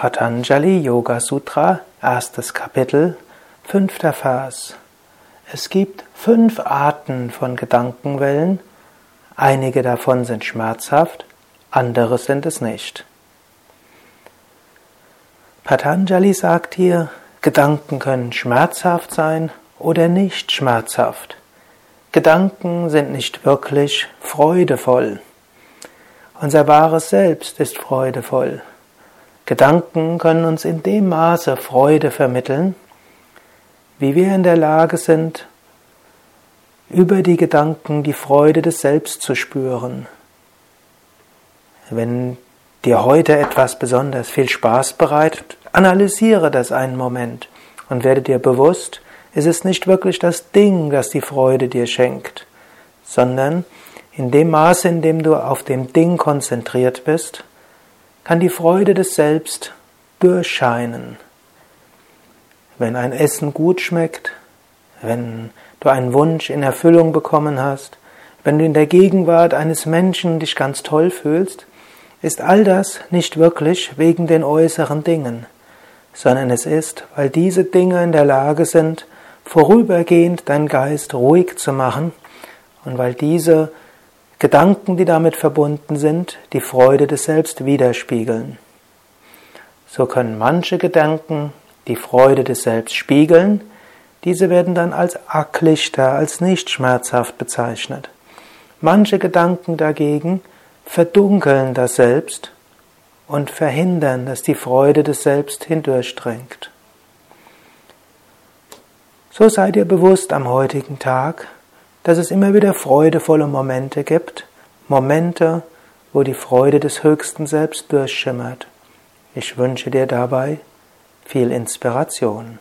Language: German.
Patanjali Yoga Sutra, erstes Kapitel, fünfter Vers. Es gibt fünf Arten von Gedankenwellen, einige davon sind schmerzhaft, andere sind es nicht. Patanjali sagt hier, Gedanken können schmerzhaft sein oder nicht schmerzhaft. Gedanken sind nicht wirklich freudevoll. Unser wahres Selbst ist freudevoll. Gedanken können uns in dem Maße Freude vermitteln, wie wir in der Lage sind, über die Gedanken die Freude des Selbst zu spüren. Wenn dir heute etwas besonders viel Spaß bereitet, analysiere das einen Moment und werde dir bewusst, es ist nicht wirklich das Ding, das die Freude dir schenkt, sondern in dem Maße, in dem du auf dem Ding konzentriert bist, kann die Freude des Selbst durchscheinen. Wenn ein Essen gut schmeckt, wenn du einen Wunsch in Erfüllung bekommen hast, wenn du in der Gegenwart eines Menschen dich ganz toll fühlst, ist all das nicht wirklich wegen den äußeren Dingen, sondern es ist, weil diese Dinge in der Lage sind, vorübergehend deinen Geist ruhig zu machen und weil diese Gedanken, die damit verbunden sind, die Freude des Selbst widerspiegeln. So können manche Gedanken die Freude des Selbst spiegeln, diese werden dann als Acklichter, als nicht schmerzhaft bezeichnet. Manche Gedanken dagegen verdunkeln das Selbst und verhindern, dass die Freude des Selbst hindurchdringt. So seid ihr bewusst am heutigen Tag, dass es immer wieder freudevolle Momente gibt, Momente, wo die Freude des höchsten Selbst durchschimmert. Ich wünsche dir dabei viel Inspiration.